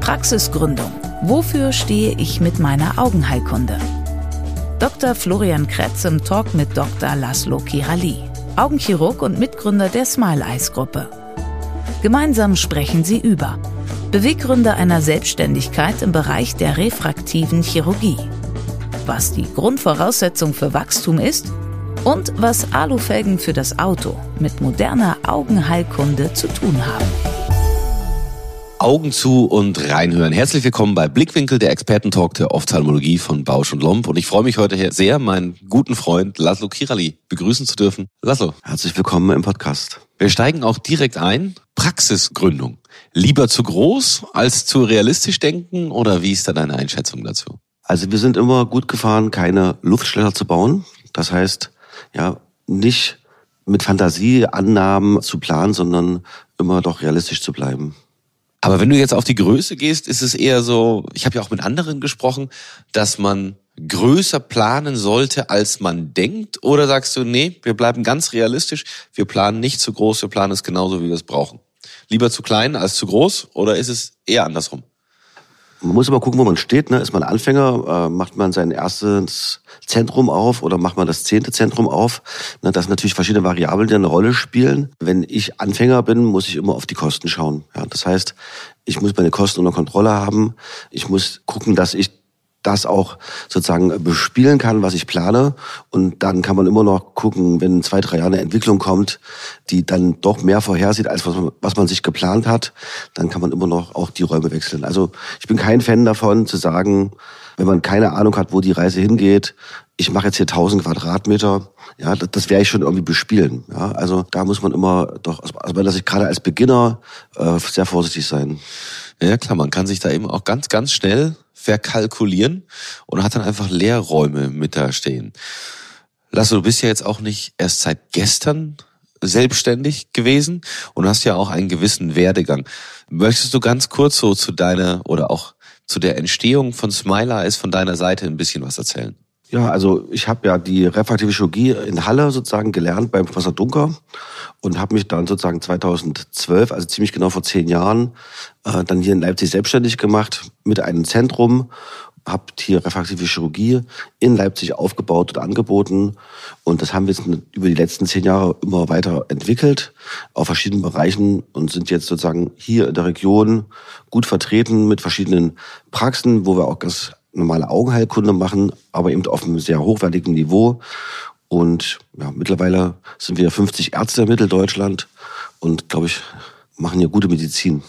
Praxisgründung. Wofür stehe ich mit meiner Augenheilkunde? Dr. Florian Kretz im Talk mit Dr. Laszlo Kirali. Augenchirurg und Mitgründer der Smile Eyes Gruppe. Gemeinsam sprechen sie über Beweggründe einer Selbstständigkeit im Bereich der refraktiven Chirurgie, was die Grundvoraussetzung für Wachstum ist und was Alufelgen für das Auto mit moderner Augenheilkunde zu tun haben. Augen zu und reinhören. Herzlich willkommen bei Blickwinkel, der Expertentalk der Ophthalmologie von Bausch und Lomb. Und ich freue mich heute sehr, meinen guten Freund Laszlo Kirali begrüßen zu dürfen. Laszlo. Herzlich willkommen im Podcast. Wir steigen auch direkt ein. Praxisgründung. Lieber zu groß als zu realistisch denken oder wie ist da deine Einschätzung dazu? Also wir sind immer gut gefahren, keine Luftschlösser zu bauen. Das heißt, ja, nicht mit Fantasieannahmen zu planen, sondern immer doch realistisch zu bleiben. Aber wenn du jetzt auf die Größe gehst, ist es eher so, ich habe ja auch mit anderen gesprochen, dass man größer planen sollte, als man denkt? Oder sagst du, nee, wir bleiben ganz realistisch, wir planen nicht zu groß, wir planen es genauso, wie wir es brauchen? Lieber zu klein als zu groß oder ist es eher andersrum? Man muss aber gucken, wo man steht. Ne? Ist man Anfänger, äh, macht man sein erstes Zentrum auf oder macht man das zehnte Zentrum auf? Ne? Das sind natürlich verschiedene Variablen, die eine Rolle spielen. Wenn ich Anfänger bin, muss ich immer auf die Kosten schauen. Ja? Das heißt, ich muss meine Kosten unter Kontrolle haben. Ich muss gucken, dass ich das auch sozusagen bespielen kann, was ich plane. Und dann kann man immer noch gucken, wenn zwei, drei Jahre eine Entwicklung kommt, die dann doch mehr vorhersieht, als was man, was man sich geplant hat, dann kann man immer noch auch die Räume wechseln. Also ich bin kein Fan davon zu sagen, wenn man keine Ahnung hat, wo die Reise hingeht, ich mache jetzt hier 1000 Quadratmeter, ja, das, das werde ich schon irgendwie bespielen. Ja, also da muss man immer doch, also wenn das ich gerade als Beginner äh, sehr vorsichtig sein. Ja klar, man kann sich da eben auch ganz, ganz schnell verkalkulieren und hat dann einfach Leerräume mit da stehen. Lasse, du bist ja jetzt auch nicht erst seit gestern selbstständig gewesen und hast ja auch einen gewissen Werdegang. Möchtest du ganz kurz so zu deiner oder auch zu der Entstehung von Smiler ist von deiner Seite ein bisschen was erzählen? Ja, also ich habe ja die refraktive Chirurgie in Halle sozusagen gelernt beim Professor Dunker und habe mich dann sozusagen 2012, also ziemlich genau vor zehn Jahren, äh, dann hier in Leipzig selbstständig gemacht mit einem Zentrum, habe hier refraktive Chirurgie in Leipzig aufgebaut und angeboten. Und das haben wir jetzt über die letzten zehn Jahre immer weiter entwickelt auf verschiedenen Bereichen und sind jetzt sozusagen hier in der Region gut vertreten mit verschiedenen Praxen, wo wir auch ganz normale Augenheilkunde machen, aber eben auf einem sehr hochwertigen Niveau. Und ja, mittlerweile sind wir 50 Ärzte in Mitteldeutschland und, glaube ich, machen hier gute Medizin.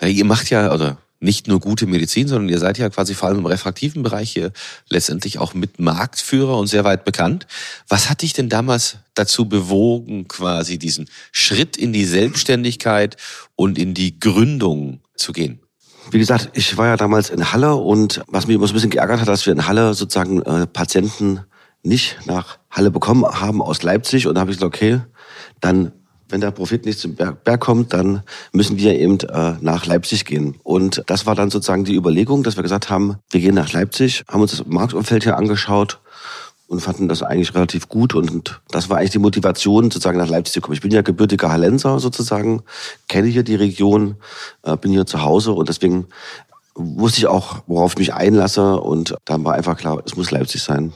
Ja, ihr macht ja, oder nicht nur gute Medizin, sondern ihr seid ja quasi vor allem im refraktiven Bereich hier letztendlich auch mit Marktführer und sehr weit bekannt. Was hat dich denn damals dazu bewogen, quasi diesen Schritt in die Selbstständigkeit und in die Gründung zu gehen? Wie gesagt, ich war ja damals in Halle und was mich immer so ein bisschen geärgert hat, dass wir in Halle sozusagen äh, Patienten nicht nach Halle bekommen haben aus Leipzig. Und da habe ich gesagt, okay, dann, wenn der Profit nicht zum Berg, Berg kommt, dann müssen wir eben äh, nach Leipzig gehen. Und das war dann sozusagen die Überlegung, dass wir gesagt haben, wir gehen nach Leipzig, haben uns das Marktumfeld hier angeschaut und fanden das eigentlich relativ gut. Und das war eigentlich die Motivation, sozusagen nach Leipzig zu kommen. Ich bin ja gebürtiger Hallenser sozusagen, kenne hier die Region, äh, bin hier zu Hause und deswegen wusste ich auch, worauf ich mich einlasse. Und dann war einfach klar, es muss Leipzig sein.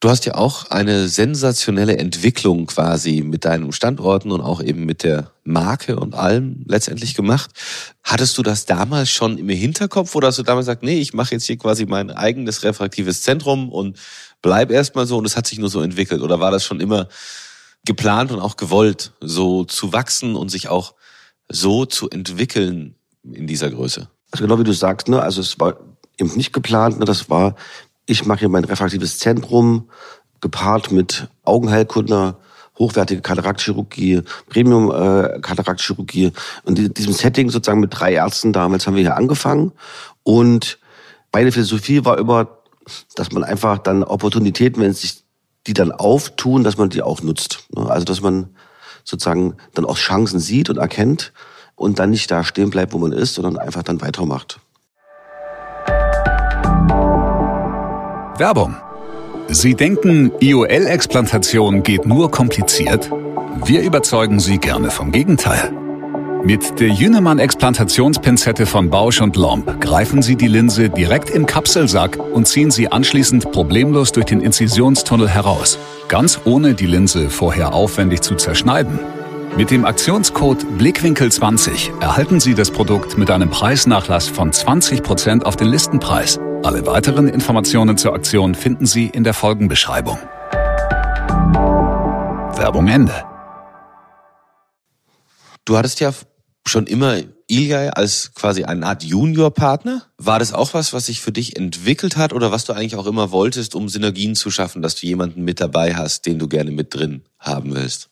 Du hast ja auch eine sensationelle Entwicklung quasi mit deinen Standorten und auch eben mit der Marke und allem letztendlich gemacht. Hattest du das damals schon im Hinterkopf oder hast du damals gesagt, nee, ich mache jetzt hier quasi mein eigenes refraktives Zentrum und bleib erstmal so und es hat sich nur so entwickelt? Oder war das schon immer geplant und auch gewollt, so zu wachsen und sich auch so zu entwickeln in dieser Größe? Also genau wie du sagst, ne, also es war eben nicht geplant, ne, das war ich mache hier mein refraktives Zentrum gepaart mit Augenheilkunde hochwertige Kataraktchirurgie, Premium-Kataraktchirurgie. Und in diesem Setting sozusagen mit drei Ärzten damals haben wir hier angefangen. Und meine Philosophie war immer, dass man einfach dann Opportunitäten, wenn sich die dann auftun, dass man die auch nutzt. Ne? Also dass man sozusagen dann auch Chancen sieht und erkennt und dann nicht da stehen bleibt, wo man ist, sondern einfach dann weitermacht. Werbung. Sie denken, IOL-Explantation geht nur kompliziert? Wir überzeugen Sie gerne vom Gegenteil. Mit der Jünemann-Explantationspinzette von Bausch und Lomb greifen Sie die Linse direkt im Kapselsack und ziehen sie anschließend problemlos durch den Inzisionstunnel heraus, ganz ohne die Linse vorher aufwendig zu zerschneiden. Mit dem Aktionscode Blickwinkel20 erhalten Sie das Produkt mit einem Preisnachlass von 20% auf den Listenpreis. Alle weiteren Informationen zur Aktion finden Sie in der Folgenbeschreibung. Werbung Ende. Du hattest ja schon immer Ilgay als quasi eine Art Juniorpartner? War das auch was, was sich für dich entwickelt hat oder was du eigentlich auch immer wolltest, um Synergien zu schaffen, dass du jemanden mit dabei hast, den du gerne mit drin haben willst?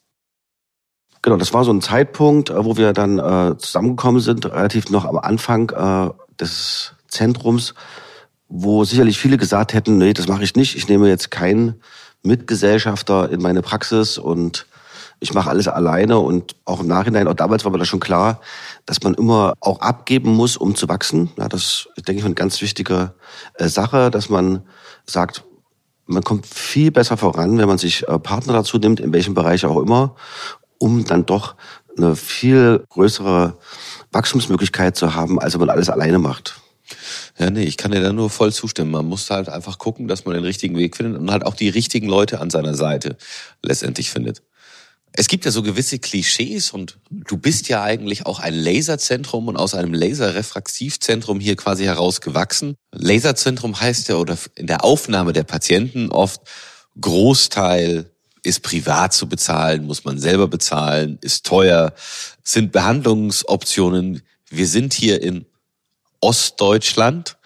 Genau, das war so ein Zeitpunkt, äh, wo wir dann äh, zusammengekommen sind, relativ noch am Anfang äh, des Zentrums, wo sicherlich viele gesagt hätten, nee, das mache ich nicht, ich nehme jetzt keinen Mitgesellschafter in meine Praxis und ich mache alles alleine und auch im Nachhinein, auch damals war mir das schon klar, dass man immer auch abgeben muss, um zu wachsen. Ja, das ist, denke ich, eine ganz wichtige äh, Sache, dass man sagt, man kommt viel besser voran, wenn man sich äh, Partner dazu nimmt, in welchem Bereich auch immer, um dann doch eine viel größere Wachstumsmöglichkeit zu haben, als wenn man alles alleine macht. Ja, nee, ich kann dir da nur voll zustimmen. Man muss halt einfach gucken, dass man den richtigen Weg findet und halt auch die richtigen Leute an seiner Seite letztendlich findet. Es gibt ja so gewisse Klischees und du bist ja eigentlich auch ein Laserzentrum und aus einem Laserrefraktivzentrum hier quasi herausgewachsen. Laserzentrum heißt ja oder in der Aufnahme der Patienten oft Großteil ist privat zu bezahlen, muss man selber bezahlen, ist teuer, sind Behandlungsoptionen. Wir sind hier in Ostdeutschland.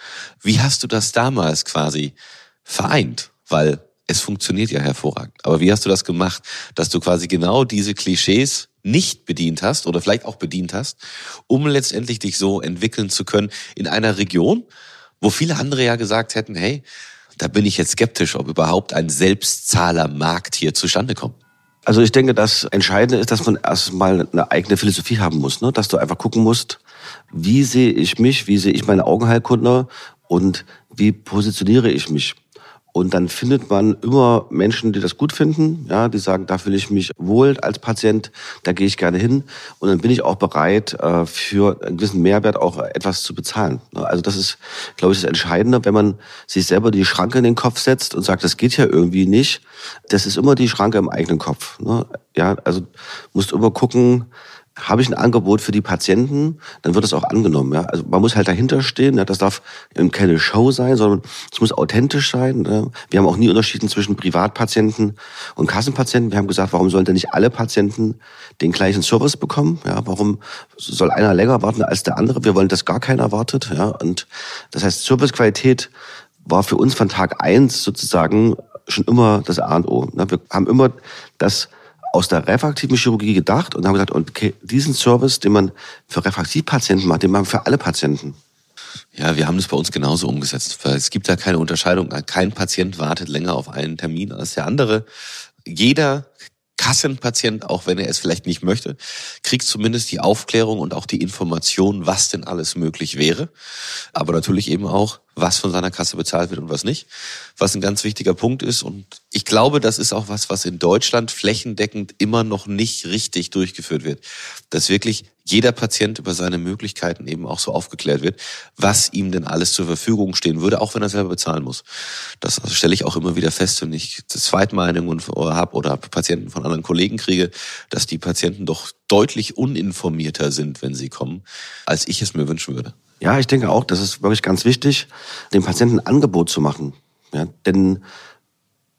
Wie hast du das damals quasi vereint? Weil es funktioniert ja hervorragend. Aber wie hast du das gemacht, dass du quasi genau diese Klischees nicht bedient hast oder vielleicht auch bedient hast, um letztendlich dich so entwickeln zu können in einer Region, wo viele andere ja gesagt hätten, hey, da bin ich jetzt skeptisch, ob überhaupt ein Selbstzahlermarkt hier zustande kommt. Also ich denke, das Entscheidende ist, dass man erstmal eine eigene Philosophie haben muss, ne? dass du einfach gucken musst, wie sehe ich mich, wie sehe ich meine Augenheilkunde und wie positioniere ich mich. Und dann findet man immer Menschen, die das gut finden, ja, die sagen, da fühle ich mich wohl als Patient, da gehe ich gerne hin. Und dann bin ich auch bereit, äh, für einen gewissen Mehrwert auch etwas zu bezahlen. Also das ist, glaube ich, das Entscheidende, wenn man sich selber die Schranke in den Kopf setzt und sagt, das geht ja irgendwie nicht. Das ist immer die Schranke im eigenen Kopf. Ne? Ja, also musst immer gucken, habe ich ein Angebot für die Patienten, dann wird es auch angenommen. Ja? Also man muss halt dahinter stehen. Ja? Das darf keine Show sein, sondern es muss authentisch sein. Ja? Wir haben auch nie unterschieden zwischen Privatpatienten und Kassenpatienten. Wir haben gesagt, warum sollen denn nicht alle Patienten den gleichen Service bekommen? Ja? Warum soll einer länger warten als der andere? Wir wollen, dass gar keiner wartet. Ja? Und das heißt, Servicequalität war für uns von Tag eins sozusagen schon immer das A und O. Wir haben immer das aus der refraktiven Chirurgie gedacht und haben gesagt, okay, diesen Service, den man für Refraktivpatienten macht, den machen wir für alle Patienten. Ja, wir haben das bei uns genauso umgesetzt. Es gibt da keine Unterscheidung. Kein Patient wartet länger auf einen Termin als der andere. Jeder Kassenpatient, auch wenn er es vielleicht nicht möchte, kriegt zumindest die Aufklärung und auch die Information, was denn alles möglich wäre. Aber natürlich eben auch, was von seiner Kasse bezahlt wird und was nicht. Was ein ganz wichtiger Punkt ist. Und ich glaube, das ist auch was, was in Deutschland flächendeckend immer noch nicht richtig durchgeführt wird. Dass wirklich jeder Patient über seine Möglichkeiten eben auch so aufgeklärt wird, was ihm denn alles zur Verfügung stehen würde, auch wenn er selber bezahlen muss. Das stelle ich auch immer wieder fest, wenn ich Zweitmeinungen habe oder Patienten von anderen Kollegen kriege, dass die Patienten doch deutlich uninformierter sind, wenn sie kommen, als ich es mir wünschen würde. Ja, ich denke auch, das ist wirklich ganz wichtig, dem Patienten ein Angebot zu machen. Ja, denn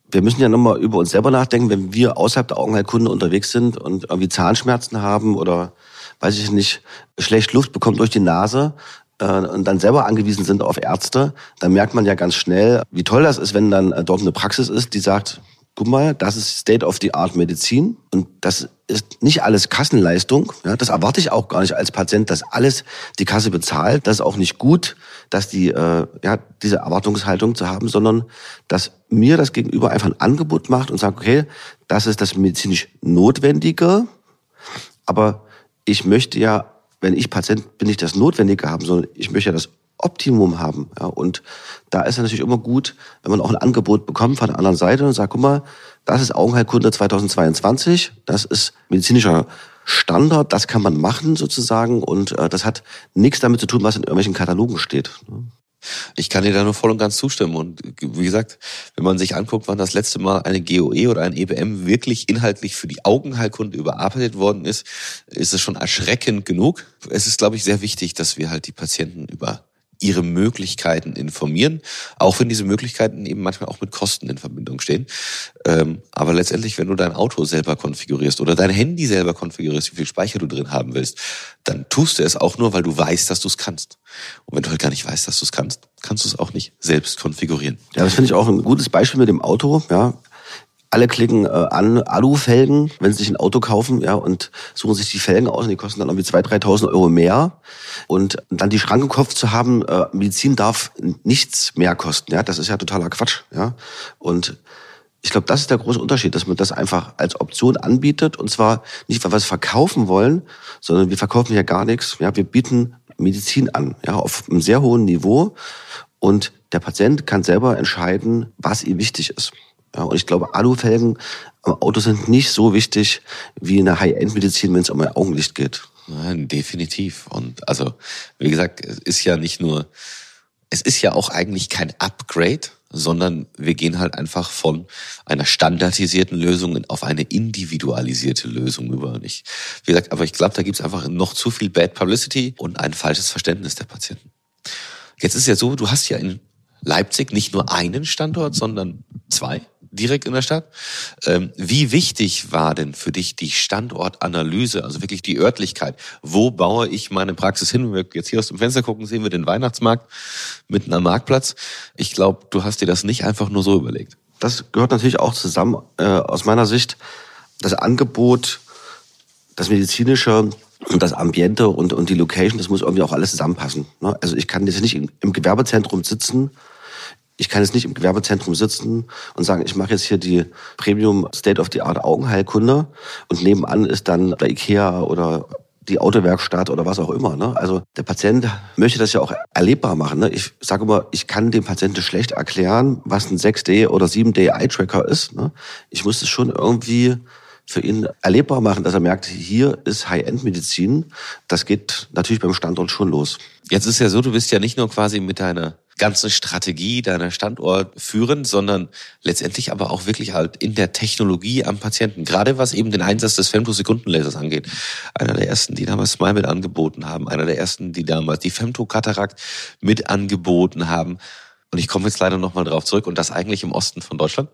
wir müssen ja nochmal über uns selber nachdenken, wenn wir außerhalb der Augenheilkunde unterwegs sind und irgendwie Zahnschmerzen haben oder, weiß ich nicht, schlecht Luft bekommt durch die Nase äh, und dann selber angewiesen sind auf Ärzte, dann merkt man ja ganz schnell, wie toll das ist, wenn dann äh, dort eine Praxis ist, die sagt, guck mal, das ist State-of-the-Art-Medizin und das ist nicht alles Kassenleistung. Ja, das erwarte ich auch gar nicht als Patient, dass alles die Kasse bezahlt. Das ist auch nicht gut, dass die äh, ja diese Erwartungshaltung zu haben, sondern dass mir das Gegenüber einfach ein Angebot macht und sagt, okay, das ist das medizinisch Notwendige, aber ich möchte ja, wenn ich Patient bin, nicht das Notwendige haben, sondern ich möchte ja das Optimum haben. Ja, und da ist es natürlich immer gut, wenn man auch ein Angebot bekommt von der anderen Seite und sagt, guck mal, das ist Augenheilkunde 2022, das ist medizinischer Standard, das kann man machen sozusagen und äh, das hat nichts damit zu tun, was in irgendwelchen Katalogen steht. Ne? Ich kann dir da nur voll und ganz zustimmen. Und wie gesagt, wenn man sich anguckt, wann das letzte Mal eine GOE oder ein EBM wirklich inhaltlich für die Augenheilkunde überarbeitet worden ist, ist es schon erschreckend genug. Es ist, glaube ich, sehr wichtig, dass wir halt die Patienten über ihre Möglichkeiten informieren, auch wenn diese Möglichkeiten eben manchmal auch mit Kosten in Verbindung stehen. Ähm, aber letztendlich, wenn du dein Auto selber konfigurierst oder dein Handy selber konfigurierst, wie viel Speicher du drin haben willst, dann tust du es auch nur, weil du weißt, dass du es kannst. Und wenn du halt gar nicht weißt, dass du es kannst, kannst du es auch nicht selbst konfigurieren. Ja, das finde ich auch ein gutes Beispiel mit dem Auto. Ja, alle klicken äh, an Alufelgen, wenn sie sich ein Auto kaufen, ja, und suchen sich die Felgen aus und die kosten dann irgendwie 2.000, 3.000 Euro mehr. Und dann die Schranke im Kopf zu haben, äh, Medizin darf nichts mehr kosten, ja, das ist ja totaler Quatsch, ja. Und ich glaube, das ist der große Unterschied, dass man das einfach als Option anbietet und zwar nicht, weil wir es verkaufen wollen, sondern wir verkaufen ja gar nichts. Ja, wir bieten Medizin an, ja, auf einem sehr hohen Niveau und der Patient kann selber entscheiden, was ihm wichtig ist. Ja, und ich glaube, Alufelgen am Auto sind nicht so wichtig wie in der High-End-Medizin, wenn es um ein Augenlicht geht. Nein, definitiv. Und also, wie gesagt, es ist ja nicht nur, es ist ja auch eigentlich kein Upgrade, sondern wir gehen halt einfach von einer standardisierten Lösung auf eine individualisierte Lösung über. Und ich, wie gesagt, aber ich glaube, da gibt es einfach noch zu viel Bad Publicity und ein falsches Verständnis der Patienten. Jetzt ist ja so, du hast ja in Leipzig nicht nur einen Standort, sondern zwei direkt in der Stadt. Ähm, wie wichtig war denn für dich die Standortanalyse, also wirklich die Örtlichkeit? Wo baue ich meine Praxis hin? Wenn wir jetzt hier aus dem Fenster gucken, sehen wir den Weihnachtsmarkt mitten am Marktplatz. Ich glaube, du hast dir das nicht einfach nur so überlegt. Das gehört natürlich auch zusammen, äh, aus meiner Sicht. Das Angebot, das medizinische und das Ambiente und, und die Location, das muss irgendwie auch alles zusammenpassen. Ne? Also ich kann jetzt nicht im, im Gewerbezentrum sitzen ich kann jetzt nicht im Gewerbezentrum sitzen und sagen, ich mache jetzt hier die Premium State of the Art Augenheilkunde und nebenan ist dann der Ikea oder die Autowerkstatt oder was auch immer. Ne? Also der Patient möchte das ja auch erlebbar machen. Ne? Ich sage immer, ich kann dem Patienten schlecht erklären, was ein 6D oder 7D Eye-Tracker ist. Ne? Ich muss es schon irgendwie für ihn erlebbar machen, dass er merkt, hier ist High-End-Medizin. Das geht natürlich beim Standort schon los. Jetzt ist ja so, du bist ja nicht nur quasi mit deiner ganzen Strategie deiner Standort führen, sondern letztendlich aber auch wirklich halt in der Technologie am Patienten. Gerade was eben den Einsatz des Femtosekundenlasers angeht. Einer der ersten, die damals Smile mit angeboten haben. Einer der ersten, die damals die Femtokatarakt mit angeboten haben. Und ich komme jetzt leider nochmal drauf zurück. Und das eigentlich im Osten von Deutschland,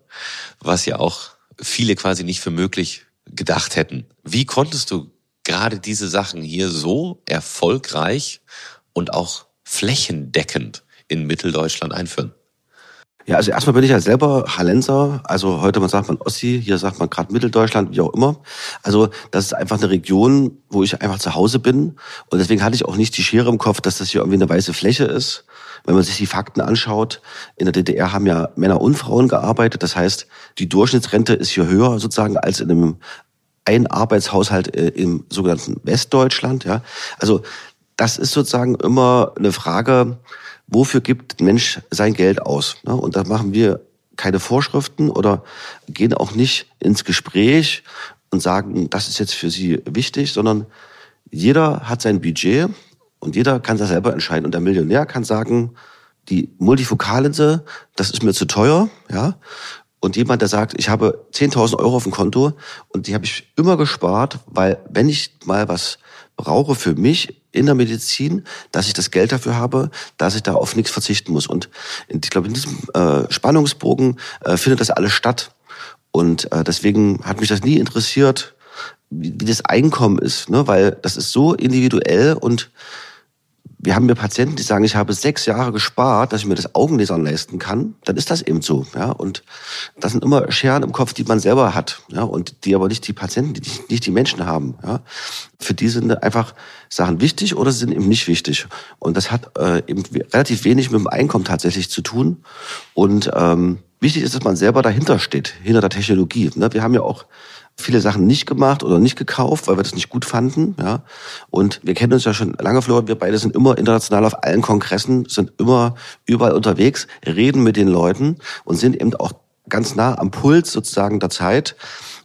was ja auch viele quasi nicht für möglich gedacht hätten. Wie konntest du gerade diese Sachen hier so erfolgreich und auch flächendeckend in Mitteldeutschland einführen? Ja, also erstmal bin ich ja selber Hallenser, also heute man sagt man Ossi, hier sagt man gerade Mitteldeutschland, wie auch immer. Also das ist einfach eine Region, wo ich einfach zu Hause bin und deswegen hatte ich auch nicht die Schere im Kopf, dass das hier irgendwie eine weiße Fläche ist. Wenn man sich die Fakten anschaut, in der DDR haben ja Männer und Frauen gearbeitet, das heißt, die Durchschnittsrente ist hier höher sozusagen als in einem Einarbeitshaushalt äh, im sogenannten Westdeutschland, ja. Also das ist sozusagen immer eine Frage, wofür gibt Mensch sein Geld aus? Ne? Und da machen wir keine Vorschriften oder gehen auch nicht ins Gespräch und sagen, das ist jetzt für Sie wichtig, sondern jeder hat sein Budget und jeder kann das selber entscheiden. Und der Millionär kann sagen, die Multifokallinse, das ist mir zu teuer, ja. Und jemand, der sagt, ich habe 10.000 Euro auf dem Konto und die habe ich immer gespart, weil wenn ich mal was brauche für mich in der Medizin, dass ich das Geld dafür habe, dass ich da auf nichts verzichten muss. Und ich glaube, in diesem äh, Spannungsbogen äh, findet das alles statt. Und äh, deswegen hat mich das nie interessiert, wie, wie das Einkommen ist, ne? weil das ist so individuell und wir haben mir Patienten, die sagen, ich habe sechs Jahre gespart, dass ich mir das Augenlasern leisten kann, dann ist das eben so. Ja? Und das sind immer Scheren im Kopf, die man selber hat. Ja? Und die aber nicht die Patienten, die nicht die Menschen haben. Ja? Für die sind einfach Sachen wichtig oder sind eben nicht wichtig. Und das hat äh, eben relativ wenig mit dem Einkommen tatsächlich zu tun. Und ähm, wichtig ist, dass man selber dahinter steht, hinter der Technologie. Ne? Wir haben ja auch viele Sachen nicht gemacht oder nicht gekauft, weil wir das nicht gut fanden. Ja. Und wir kennen uns ja schon lange, Florian. Wir beide sind immer international auf allen Kongressen, sind immer überall unterwegs, reden mit den Leuten und sind eben auch ganz nah am Puls sozusagen der Zeit.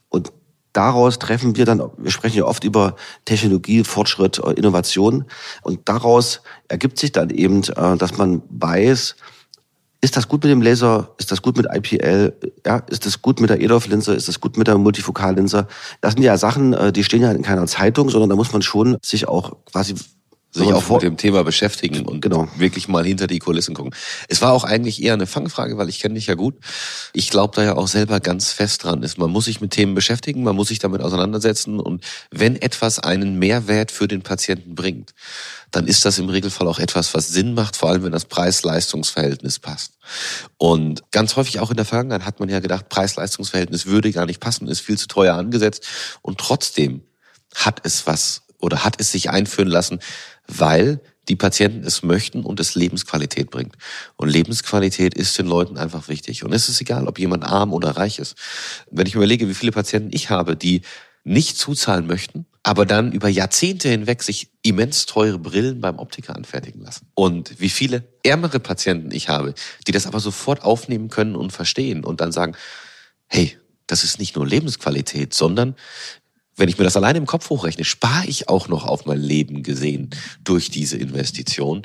Und daraus treffen wir dann, wir sprechen ja oft über Technologie, Fortschritt, Innovation. Und daraus ergibt sich dann eben, äh, dass man weiß, ist das gut mit dem Laser? Ist das gut mit IPL? Ja, ist das gut mit der EDOF-Linse? Ist das gut mit der Multifokallinse? Das sind ja Sachen, äh, die stehen ja in keiner Zeitung, sondern da muss man schon sich auch quasi sich auch mit dem Thema beschäftigen und genau. wirklich mal hinter die Kulissen gucken. Es war auch eigentlich eher eine Fangfrage, weil ich kenne dich ja gut. Ich glaube da ja auch selber ganz fest dran ist. Man muss sich mit Themen beschäftigen, man muss sich damit auseinandersetzen und wenn etwas einen Mehrwert für den Patienten bringt, dann ist das im Regelfall auch etwas, was Sinn macht, vor allem wenn das Preis-Leistungs-Verhältnis passt. Und ganz häufig auch in der Vergangenheit hat man ja gedacht, Preis-Leistungs-Verhältnis würde gar nicht passen, ist viel zu teuer angesetzt und trotzdem hat es was oder hat es sich einführen lassen, weil die Patienten es möchten und es Lebensqualität bringt. Und Lebensqualität ist den Leuten einfach wichtig. Und es ist egal, ob jemand arm oder reich ist. Wenn ich überlege, wie viele Patienten ich habe, die nicht zuzahlen möchten, aber dann über Jahrzehnte hinweg sich immens teure Brillen beim Optiker anfertigen lassen. Und wie viele ärmere Patienten ich habe, die das aber sofort aufnehmen können und verstehen und dann sagen, hey, das ist nicht nur Lebensqualität, sondern wenn ich mir das alleine im Kopf hochrechne, spare ich auch noch auf mein Leben gesehen durch diese Investition.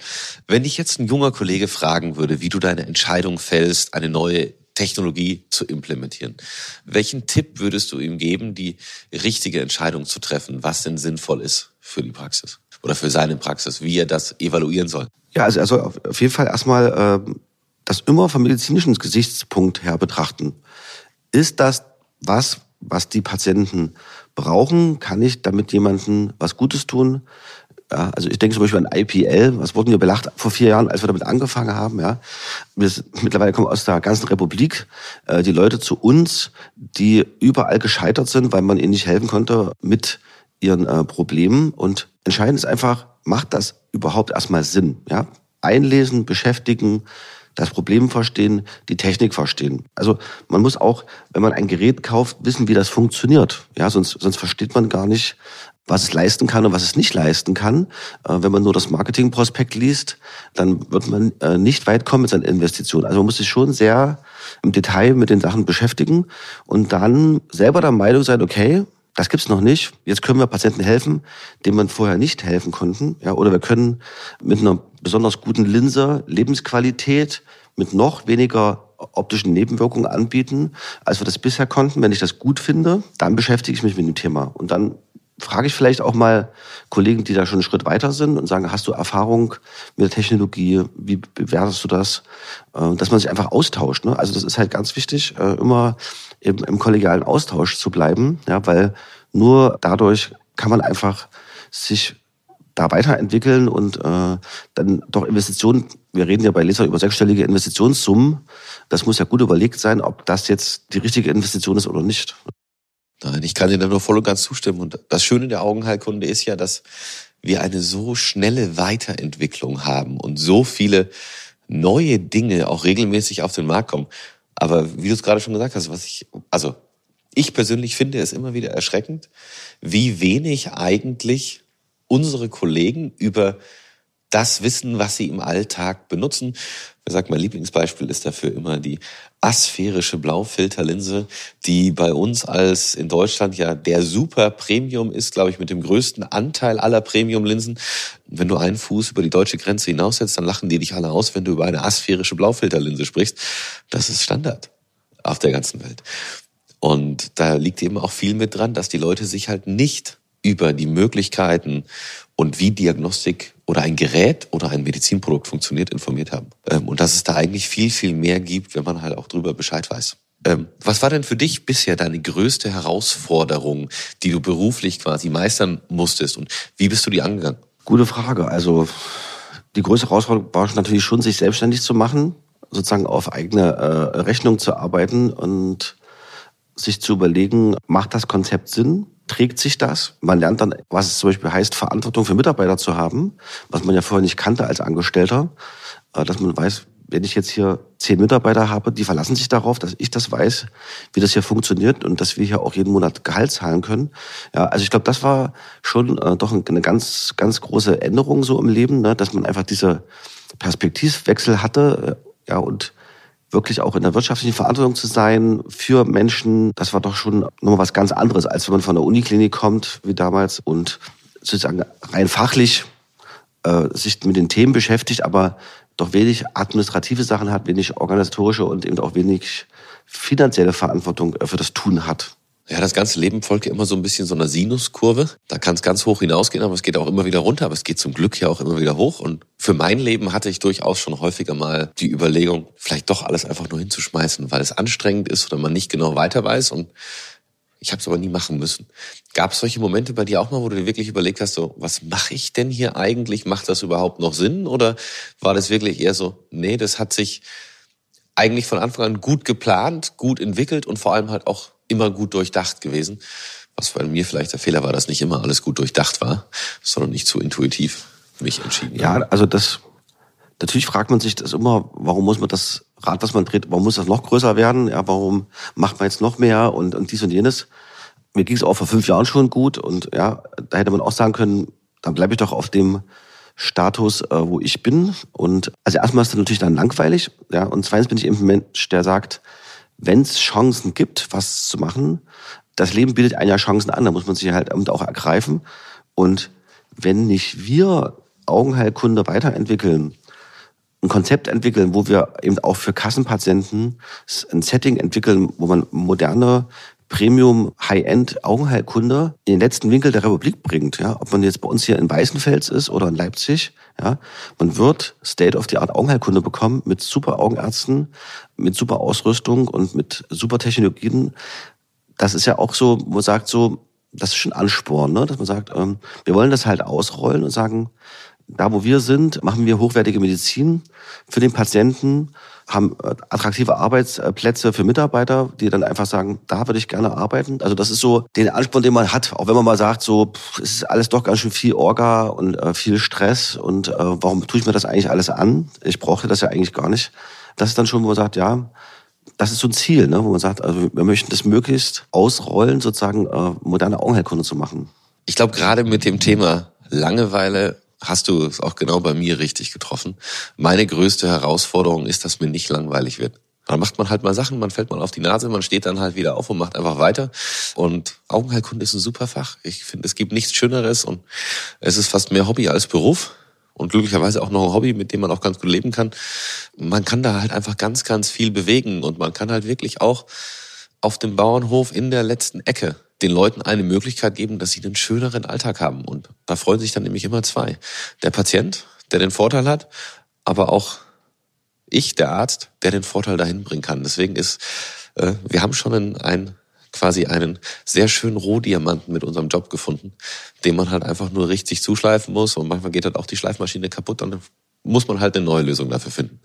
Wenn dich jetzt ein junger Kollege fragen würde, wie du deine Entscheidung fällst, eine neue Technologie zu implementieren, welchen Tipp würdest du ihm geben, die richtige Entscheidung zu treffen, was denn sinnvoll ist für die Praxis oder für seine Praxis, wie er das evaluieren soll? Ja, also, also auf jeden Fall erstmal äh, das immer vom medizinischen Gesichtspunkt her betrachten. Ist das was, was die Patienten brauchen? Kann ich damit jemandem was Gutes tun? Ja, also ich denke zum Beispiel an IPL, was wurden wir belacht vor vier Jahren, als wir damit angefangen haben. Ja, wir, mittlerweile kommen aus der ganzen Republik äh, die Leute zu uns, die überall gescheitert sind, weil man ihnen nicht helfen konnte mit ihren äh, Problemen. Und entscheidend ist einfach, macht das überhaupt erstmal Sinn? Ja, einlesen, beschäftigen, das Problem verstehen, die Technik verstehen. Also man muss auch, wenn man ein Gerät kauft, wissen, wie das funktioniert. Ja, sonst, sonst versteht man gar nicht, was es leisten kann und was es nicht leisten kann. Äh, wenn man nur das Marketingprospekt liest, dann wird man äh, nicht weit kommen mit seinen Investitionen. Also man muss sich schon sehr im Detail mit den Sachen beschäftigen und dann selber der Meinung sein, okay, das gibt's noch nicht. Jetzt können wir Patienten helfen, denen man vorher nicht helfen konnten. Ja, oder wir können mit einer besonders guten Linse Lebensqualität mit noch weniger optischen Nebenwirkungen anbieten, als wir das bisher konnten. Wenn ich das gut finde, dann beschäftige ich mich mit dem Thema. Und dann frage ich vielleicht auch mal Kollegen, die da schon einen Schritt weiter sind und sagen, hast du Erfahrung mit der Technologie? Wie bewertest du das? Äh, dass man sich einfach austauscht. Ne? Also das ist halt ganz wichtig, äh, immer im, im kollegialen Austausch zu bleiben, ja, weil nur dadurch kann man einfach sich da weiterentwickeln und äh, dann doch Investitionen, wir reden ja bei Leser über sechsstellige Investitionssummen, das muss ja gut überlegt sein, ob das jetzt die richtige Investition ist oder nicht. Nein, ich kann dir da nur voll und ganz zustimmen. Und das Schöne der Augenheilkunde ist ja, dass wir eine so schnelle Weiterentwicklung haben und so viele neue Dinge auch regelmäßig auf den Markt kommen. Aber wie du es gerade schon gesagt hast, was ich, also ich persönlich finde es immer wieder erschreckend, wie wenig eigentlich unsere Kollegen über das wissen, was sie im Alltag benutzen. Ich sag, mein Lieblingsbeispiel ist dafür immer die asphärische Blaufilterlinse, die bei uns als in Deutschland ja der super Premium ist, glaube ich, mit dem größten Anteil aller Premium-Linsen. Wenn du einen Fuß über die deutsche Grenze hinaussetzt, dann lachen die dich alle aus, wenn du über eine asphärische Blaufilterlinse sprichst. Das ist Standard auf der ganzen Welt. Und da liegt eben auch viel mit dran, dass die Leute sich halt nicht über die Möglichkeiten und wie Diagnostik oder ein Gerät oder ein Medizinprodukt funktioniert, informiert haben. Ähm, und dass es da eigentlich viel, viel mehr gibt, wenn man halt auch drüber Bescheid weiß. Ähm, was war denn für dich bisher deine größte Herausforderung, die du beruflich quasi meistern musstest und wie bist du die angegangen? Gute Frage. Also die größte Herausforderung war natürlich schon, sich selbstständig zu machen, sozusagen auf eigene äh, Rechnung zu arbeiten und sich zu überlegen, macht das Konzept Sinn? Trägt sich das? Man lernt dann, was es zum Beispiel heißt, Verantwortung für Mitarbeiter zu haben, was man ja vorher nicht kannte als Angestellter, äh, dass man weiß, wenn ich jetzt hier zehn Mitarbeiter habe, die verlassen sich darauf, dass ich das weiß, wie das hier funktioniert und dass wir hier auch jeden Monat Gehalt zahlen können. Ja, also ich glaube, das war schon äh, doch eine ganz, ganz große Änderung so im Leben, ne, dass man einfach diese Perspektivwechsel hatte, äh, ja, und wirklich auch in der wirtschaftlichen Verantwortung zu sein für Menschen, das war doch schon nochmal was ganz anderes, als wenn man von der Uniklinik kommt, wie damals, und sozusagen rein fachlich äh, sich mit den Themen beschäftigt, aber doch wenig administrative Sachen hat, wenig organisatorische und eben auch wenig finanzielle Verantwortung äh, für das Tun hat. Ja, das ganze Leben folgt ja immer so ein bisschen so einer Sinuskurve. Da kann es ganz hoch hinausgehen, aber es geht auch immer wieder runter. Aber es geht zum Glück ja auch immer wieder hoch. Und für mein Leben hatte ich durchaus schon häufiger mal die Überlegung, vielleicht doch alles einfach nur hinzuschmeißen, weil es anstrengend ist oder man nicht genau weiter weiß. Und ich habe es aber nie machen müssen. Gab es solche Momente bei dir auch mal, wo du dir wirklich überlegt hast, so, was mache ich denn hier eigentlich? Macht das überhaupt noch Sinn? Oder war das wirklich eher so, nee, das hat sich eigentlich von Anfang an gut geplant, gut entwickelt und vor allem halt auch immer gut durchdacht gewesen. Was bei mir vielleicht der Fehler war, dass nicht immer alles gut durchdacht war, sondern nicht zu intuitiv mich entschieden Ja, also das, natürlich fragt man sich das immer, warum muss man das Rad, was man dreht, warum muss das noch größer werden? Ja, warum macht man jetzt noch mehr und, und dies und jenes? Mir ging es auch vor fünf Jahren schon gut und ja, da hätte man auch sagen können, dann bleibe ich doch auf dem Status, äh, wo ich bin. Und also erstmal ist das natürlich dann langweilig, ja, und zweitens bin ich eben ein Mensch, der sagt, wenn es Chancen gibt, was zu machen, das Leben bietet einem ja Chancen an, da muss man sich halt auch ergreifen. Und wenn nicht wir Augenheilkunde weiterentwickeln, ein Konzept entwickeln, wo wir eben auch für Kassenpatienten ein Setting entwickeln, wo man moderne Premium High-End Augenheilkunde in den letzten Winkel der Republik bringt. Ja, ob man jetzt bei uns hier in Weißenfels ist oder in Leipzig, ja, man wird State of the Art Augenheilkunde bekommen mit super Augenärzten, mit super Ausrüstung und mit super Technologien. Das ist ja auch so, wo man sagt so, das ist schon Ansporn, ne? dass man sagt, ähm, wir wollen das halt ausrollen und sagen, da, wo wir sind, machen wir hochwertige Medizin für den Patienten, haben äh, attraktive Arbeitsplätze für Mitarbeiter, die dann einfach sagen, da würde ich gerne arbeiten. Also das ist so den Ansporn, den man hat, auch wenn man mal sagt, so pff, es ist alles doch ganz schön viel Orga und äh, viel Stress und äh, warum tue ich mir das eigentlich alles an? Ich brauchte das ja eigentlich gar nicht. Das ist dann schon, wo man sagt, ja, das ist so ein Ziel, ne, wo man sagt, also wir möchten das möglichst ausrollen, sozusagen äh, moderne Augenheilkunde zu machen. Ich glaube, gerade mit dem Thema Langeweile hast du es auch genau bei mir richtig getroffen. Meine größte Herausforderung ist, dass mir nicht langweilig wird. Dann macht man halt mal Sachen, man fällt mal auf die Nase, man steht dann halt wieder auf und macht einfach weiter. Und Augenheilkunde ist ein super Fach. Ich finde, es gibt nichts Schöneres und es ist fast mehr Hobby als Beruf. Und glücklicherweise auch noch ein Hobby, mit dem man auch ganz gut leben kann. Man kann da halt einfach ganz, ganz viel bewegen und man kann halt wirklich auch auf dem Bauernhof in der letzten Ecke den Leuten eine Möglichkeit geben, dass sie einen schöneren Alltag haben. Und da freuen sich dann nämlich immer zwei. Der Patient, der den Vorteil hat, aber auch ich, der Arzt, der den Vorteil dahin bringen kann. Deswegen ist, äh, wir haben schon einen, einen quasi einen sehr schönen Rohdiamanten mit unserem Job gefunden, den man halt einfach nur richtig zuschleifen muss und manchmal geht halt auch die Schleifmaschine kaputt, dann muss man halt eine neue Lösung dafür finden.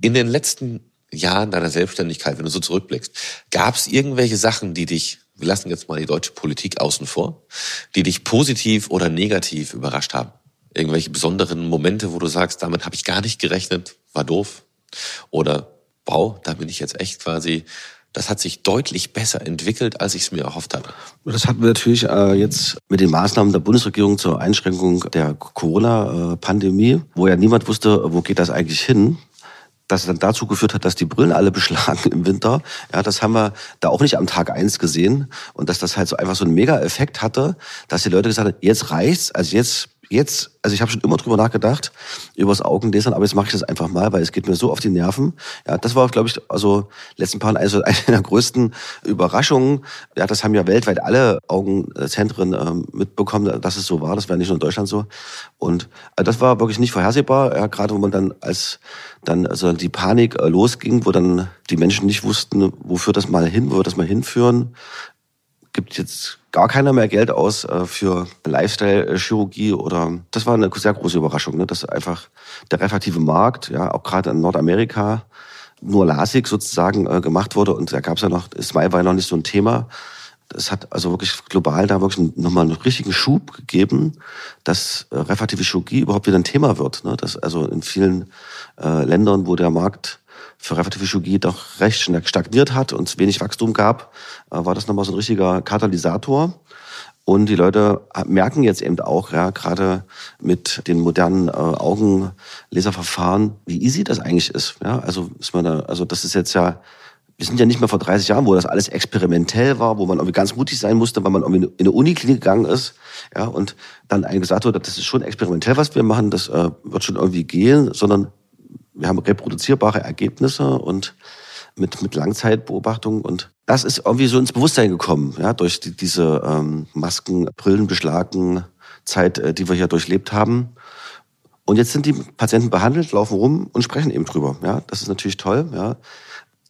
In den letzten Jahren deiner Selbstständigkeit, wenn du so zurückblickst, gab es irgendwelche Sachen, die dich wir lassen jetzt mal die deutsche Politik außen vor, die dich positiv oder negativ überrascht haben? Irgendwelche besonderen Momente, wo du sagst, damit habe ich gar nicht gerechnet, war doof? Oder wow, da bin ich jetzt echt quasi das hat sich deutlich besser entwickelt, als ich es mir erhofft hatte. Das hatten wir natürlich äh, jetzt mit den Maßnahmen der Bundesregierung zur Einschränkung der Corona-Pandemie, wo ja niemand wusste, wo geht das eigentlich hin das dann dazu geführt hat, dass die Brillen alle beschlagen im Winter. Ja, das haben wir da auch nicht am Tag eins gesehen. Und dass das halt so einfach so einen Mega-Effekt hatte, dass die Leute gesagt haben, jetzt reicht's, also jetzt jetzt, also ich habe schon immer drüber nachgedacht, übers Augenlesern, aber jetzt mache ich das einfach mal, weil es geht mir so auf die Nerven. Ja, das war, glaube ich, also letzten paar also eine der größten Überraschungen. Ja, das haben ja weltweit alle Augenzentren ähm, mitbekommen, dass es so war. Das wäre nicht nur in Deutschland so. Und äh, das war wirklich nicht vorhersehbar. Ja, gerade wo man dann als dann also die Panik äh, losging, wo dann die Menschen nicht wussten, wofür das mal hin, wo wir das mal hinführen gibt jetzt gar keiner mehr Geld aus äh, für Lifestyle-Chirurgie oder das war eine sehr große Überraschung, ne? dass einfach der refraktive Markt, ja, auch gerade in Nordamerika, nur LASIK sozusagen äh, gemacht wurde und da gab es ja noch, Smile war ja noch nicht so ein Thema. Es hat also wirklich global da wirklich nochmal einen richtigen Schub gegeben, dass äh, refraktive Chirurgie überhaupt wieder ein Thema wird. Ne? Dass also in vielen äh, Ländern, wo der Markt für Chirurgie doch recht stagniert hat und wenig Wachstum gab, äh, war das nochmal so ein richtiger Katalysator. Und die Leute merken jetzt eben auch, ja, gerade mit den modernen äh, Augenlaserverfahren, wie easy das eigentlich ist. Ja, also ist man da, also das ist jetzt ja, wir sind ja nicht mehr vor 30 Jahren, wo das alles experimentell war, wo man irgendwie ganz mutig sein musste, weil man irgendwie in eine Uniklinik gegangen ist, ja, und dann eigentlich gesagt wurde, das ist schon experimentell, was wir machen, das äh, wird schon irgendwie gehen, sondern wir haben reproduzierbare Ergebnisse und mit, mit Langzeitbeobachtung und das ist irgendwie so ins Bewusstsein gekommen, ja, durch die, diese ähm, Masken, Brillenbeschlagen Zeit, äh, die wir hier durchlebt haben. Und jetzt sind die Patienten behandelt, laufen rum und sprechen eben drüber. Ja, das ist natürlich toll. Ja,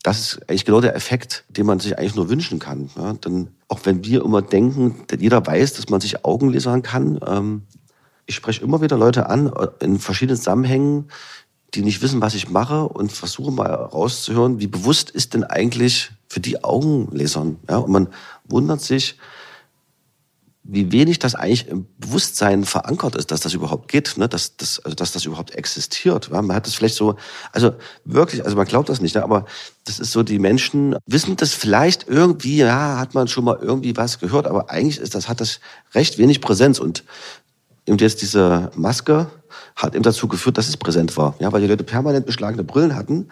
das ist eigentlich genau der Effekt, den man sich eigentlich nur wünschen kann. Ja, denn auch wenn wir immer denken, jeder weiß, dass man sich Augen lasern kann. Ähm, ich spreche immer wieder Leute an äh, in verschiedenen Zusammenhängen, die nicht wissen, was ich mache und versuche mal rauszuhören, wie bewusst ist denn eigentlich für die Augenlesern. Ja? Und man wundert sich, wie wenig das eigentlich im Bewusstsein verankert ist, dass das überhaupt geht, ne? dass, dass, also, dass das überhaupt existiert. Ja? Man hat das vielleicht so, also wirklich, also man glaubt das nicht, ne? aber das ist so, die Menschen wissen das vielleicht irgendwie, ja, hat man schon mal irgendwie was gehört, aber eigentlich ist das, hat das recht wenig Präsenz und und jetzt diese Maske hat eben dazu geführt, dass es präsent war. Ja, weil die Leute permanent beschlagene Brillen hatten.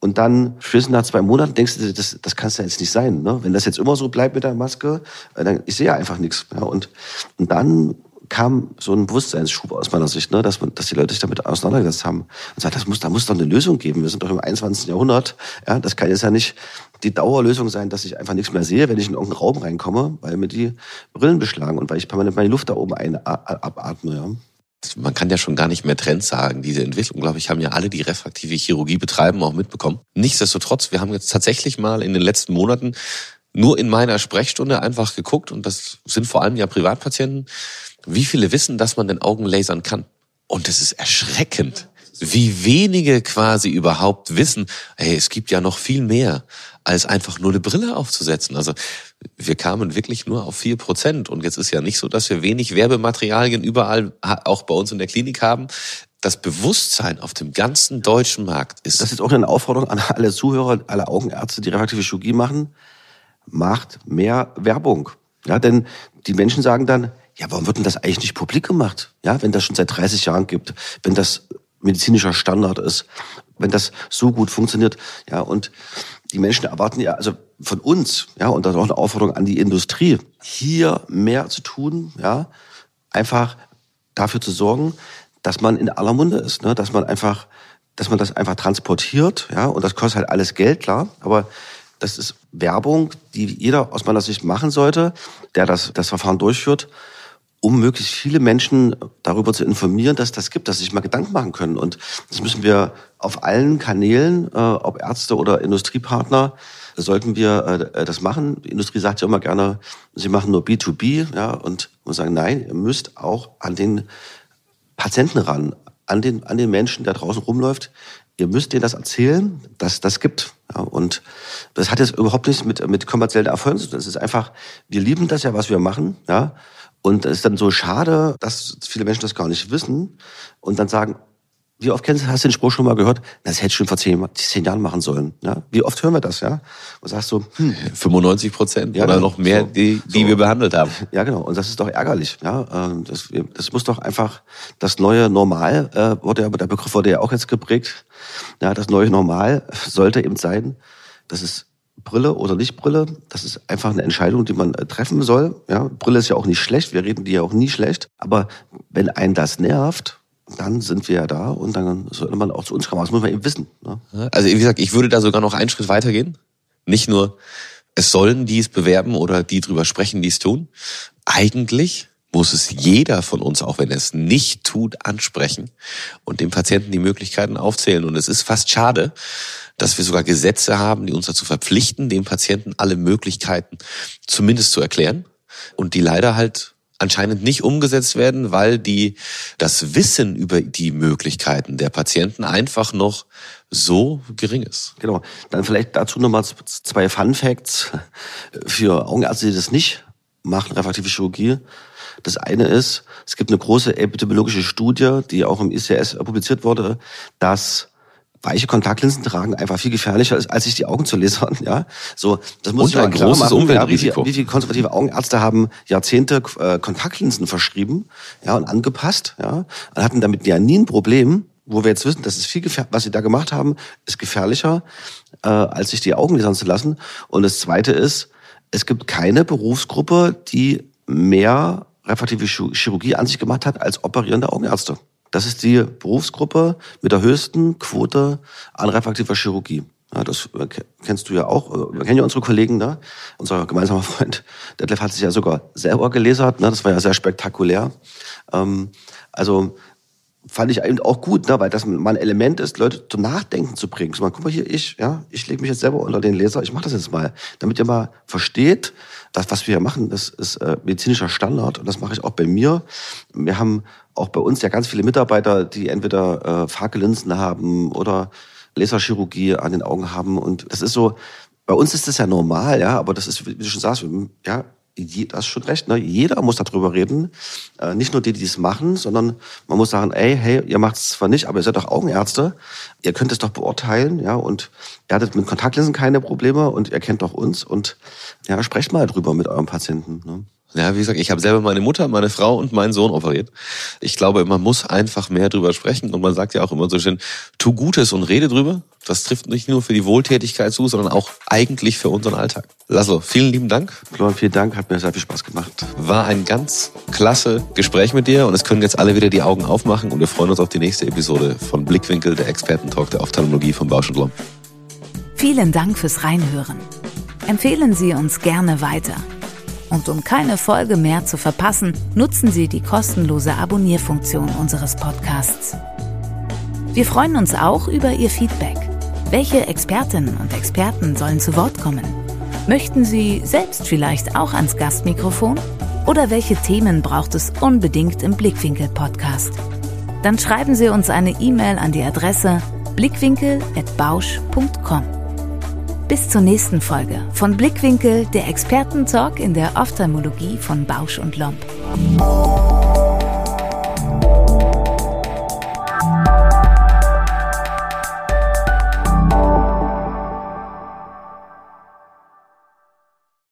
Und dann, spätestens nach zwei Monaten, denkst du, das, das kann es ja jetzt nicht sein. Ne? Wenn das jetzt immer so bleibt mit der Maske, äh, dann ich sehe ja einfach nichts. Ja, und, und dann kam so ein Bewusstseinsschub aus meiner Sicht, ne, dass, man, dass die Leute sich damit auseinandergesetzt haben und sagt, das muss, da muss doch eine Lösung geben. Wir sind doch im 21. Jahrhundert. Ja, das kann jetzt ja nicht die Dauerlösung sein, dass ich einfach nichts mehr sehe, wenn ich in irgendeinen Raum reinkomme, weil mir die Brillen beschlagen und weil ich permanent meine Luft da oben ein, abatme. Ja man kann ja schon gar nicht mehr Trend sagen. Diese Entwicklung, glaube ich, haben ja alle, die refraktive Chirurgie betreiben, auch mitbekommen. Nichtsdestotrotz, wir haben jetzt tatsächlich mal in den letzten Monaten nur in meiner Sprechstunde einfach geguckt, und das sind vor allem ja Privatpatienten, wie viele wissen, dass man den Augen lasern kann. Und es ist erschreckend wie wenige quasi überhaupt wissen, hey, es gibt ja noch viel mehr, als einfach nur eine Brille aufzusetzen. Also wir kamen wirklich nur auf vier Prozent. Und jetzt ist ja nicht so, dass wir wenig Werbematerialien überall, auch bei uns in der Klinik haben. Das Bewusstsein auf dem ganzen deutschen Markt ist. Das ist auch eine Aufforderung an alle Zuhörer, alle Augenärzte, die refraktive Chirurgie machen. Macht mehr Werbung. Ja, denn die Menschen sagen dann, ja, warum wird denn das eigentlich nicht publik gemacht? Ja, wenn das schon seit 30 Jahren gibt, wenn das medizinischer Standard ist, wenn das so gut funktioniert. Ja, und die Menschen erwarten ja, also von uns, ja, und das ist auch eine Aufforderung an die Industrie, hier mehr zu tun, ja, einfach dafür zu sorgen, dass man in aller Munde ist, ne, dass man einfach, dass man das einfach transportiert, ja, und das kostet halt alles Geld, klar, aber das ist Werbung, die jeder aus meiner Sicht machen sollte, der das, das Verfahren durchführt um möglichst viele Menschen darüber zu informieren, dass das gibt, dass sie sich mal Gedanken machen können. Und das müssen wir auf allen Kanälen, äh, ob Ärzte oder Industriepartner, sollten wir äh, das machen. Die Industrie sagt ja immer gerne, sie machen nur B2B, ja, und wir sagen, nein, ihr müsst auch an den Patienten ran, an den, an den Menschen, der draußen rumläuft. Ihr müsst denen das erzählen, dass das gibt. Ja, und das hat jetzt überhaupt nichts mit, mit kommerziellen Erfolgen zu tun. Das ist einfach, wir lieben das ja, was wir machen, ja. Und es ist dann so schade, dass viele Menschen das gar nicht wissen und dann sagen, wie oft kennst, hast du den Spruch schon mal gehört? Das hätte ich schon vor zehn, zehn Jahren machen sollen. Ja? Wie oft hören wir das? Ja? Und sagst du, hm. 95 Prozent ja, oder genau. noch mehr, so, die, die so. wir behandelt haben. Ja, genau. Und das ist doch ärgerlich. Ja? Ähm, das, das muss doch einfach das neue Normal, äh, wurde ja, der Begriff wurde ja auch jetzt geprägt. Ja, das neue Normal sollte eben sein, dass es Brille oder nicht Brille, das ist einfach eine Entscheidung, die man äh, treffen soll. Ja, Brille ist ja auch nicht schlecht, wir reden die ja auch nie schlecht. Aber wenn einen das nervt, dann sind wir ja da und dann sollte man auch zu uns kommen. Das muss man eben wissen. Ne? Also wie gesagt, ich würde da sogar noch einen Schritt weitergehen. Nicht nur, es sollen die es bewerben oder die drüber sprechen, die es tun. Eigentlich muss es jeder von uns, auch wenn er es nicht tut, ansprechen und dem Patienten die Möglichkeiten aufzählen. Und es ist fast schade, dass wir sogar Gesetze haben, die uns dazu verpflichten, dem Patienten alle Möglichkeiten zumindest zu erklären und die leider halt anscheinend nicht umgesetzt werden, weil die das Wissen über die Möglichkeiten der Patienten einfach noch so gering ist. Genau. Dann vielleicht dazu nochmal zwei Fun Facts für Augenärzte, die das nicht machen, refraktive Chirurgie. Das eine ist, es gibt eine große epidemiologische Studie, die auch im ICS publiziert wurde, dass weiche Kontaktlinsen tragen einfach viel gefährlicher ist, als sich die Augen zu lasern. Ja, so das muss Und ich ein klar großes machen. Umweltrisiko. Ja, wie, wie viele konservative Augenärzte haben Jahrzehnte äh, Kontaktlinsen verschrieben, ja und angepasst, ja, und hatten damit ja nie ein Problem. Wo wir jetzt wissen, das ist viel gefähr was sie da gemacht haben, ist gefährlicher, äh, als sich die Augen lasern zu lassen. Und das Zweite ist, es gibt keine Berufsgruppe, die mehr refraktive Chirurgie an sich gemacht hat als operierende Augenärzte. Das ist die Berufsgruppe mit der höchsten Quote an refraktiver Chirurgie. Ja, das äh, kennst du ja auch. Äh, Wir kennen ja unsere Kollegen da. Unser gemeinsamer Freund Detlef hat sich ja sogar selber gelesert. Ne? Das war ja sehr spektakulär. Ähm, also fand ich eben auch gut, ne, weil das mal ein Element ist, Leute zum Nachdenken zu bringen. So, mal, guck mal hier, ich, ja, ich lege mich jetzt selber unter den Leser, ich mache das jetzt mal, damit ihr mal versteht, das, was wir hier machen, das ist äh, medizinischer Standard und das mache ich auch bei mir. Wir haben auch bei uns ja ganz viele Mitarbeiter, die entweder äh, Fakelinsen haben oder Laserchirurgie an den Augen haben und das ist so, bei uns ist das ja normal, ja, aber das ist, wie du schon sagst, ja, das ist schon recht, ne? jeder muss darüber reden. Äh, nicht nur die, die es machen, sondern man muss sagen, ey, hey, ihr macht es zwar nicht, aber ihr seid doch Augenärzte, ihr könnt es doch beurteilen, ja, und ihr hattet mit Kontaktlinsen keine Probleme und ihr kennt doch uns und ja, sprecht mal drüber mit eurem Patienten. Ne? Ja, wie gesagt, ich habe selber meine Mutter, meine Frau und meinen Sohn operiert. Ich glaube, man muss einfach mehr drüber sprechen und man sagt ja auch immer so schön, tu Gutes und rede drüber. Das trifft nicht nur für die Wohltätigkeit zu, sondern auch eigentlich für unseren Alltag. Laszlo, vielen lieben Dank. Florian, vielen Dank, hat mir sehr viel Spaß gemacht. War ein ganz klasse Gespräch mit dir und es können jetzt alle wieder die Augen aufmachen und wir freuen uns auf die nächste Episode von Blickwinkel, der Expertentalk der Ophthalmologie von Bausch und Lomb. Vielen Dank fürs Reinhören. Empfehlen Sie uns gerne weiter. Und um keine Folge mehr zu verpassen, nutzen Sie die kostenlose Abonnierfunktion unseres Podcasts. Wir freuen uns auch über Ihr Feedback. Welche Expertinnen und Experten sollen zu Wort kommen? Möchten Sie selbst vielleicht auch ans Gastmikrofon? Oder welche Themen braucht es unbedingt im Blickwinkel-Podcast? Dann schreiben Sie uns eine E-Mail an die Adresse blickwinkel.bausch.com. Bis zur nächsten Folge von Blickwinkel, der Expertentalk in der Ophthalmologie von Bausch und Lomb.